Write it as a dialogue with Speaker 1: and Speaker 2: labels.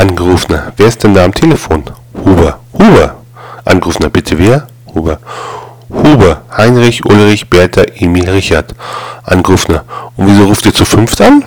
Speaker 1: Angerufener, wer ist denn da am Telefon? Huber, Huber. Angerufener, bitte wer? Huber. Huber, Heinrich, Ulrich, Bertha, Emil, Richard. Angerufener, und wieso ruft ihr zu fünft an?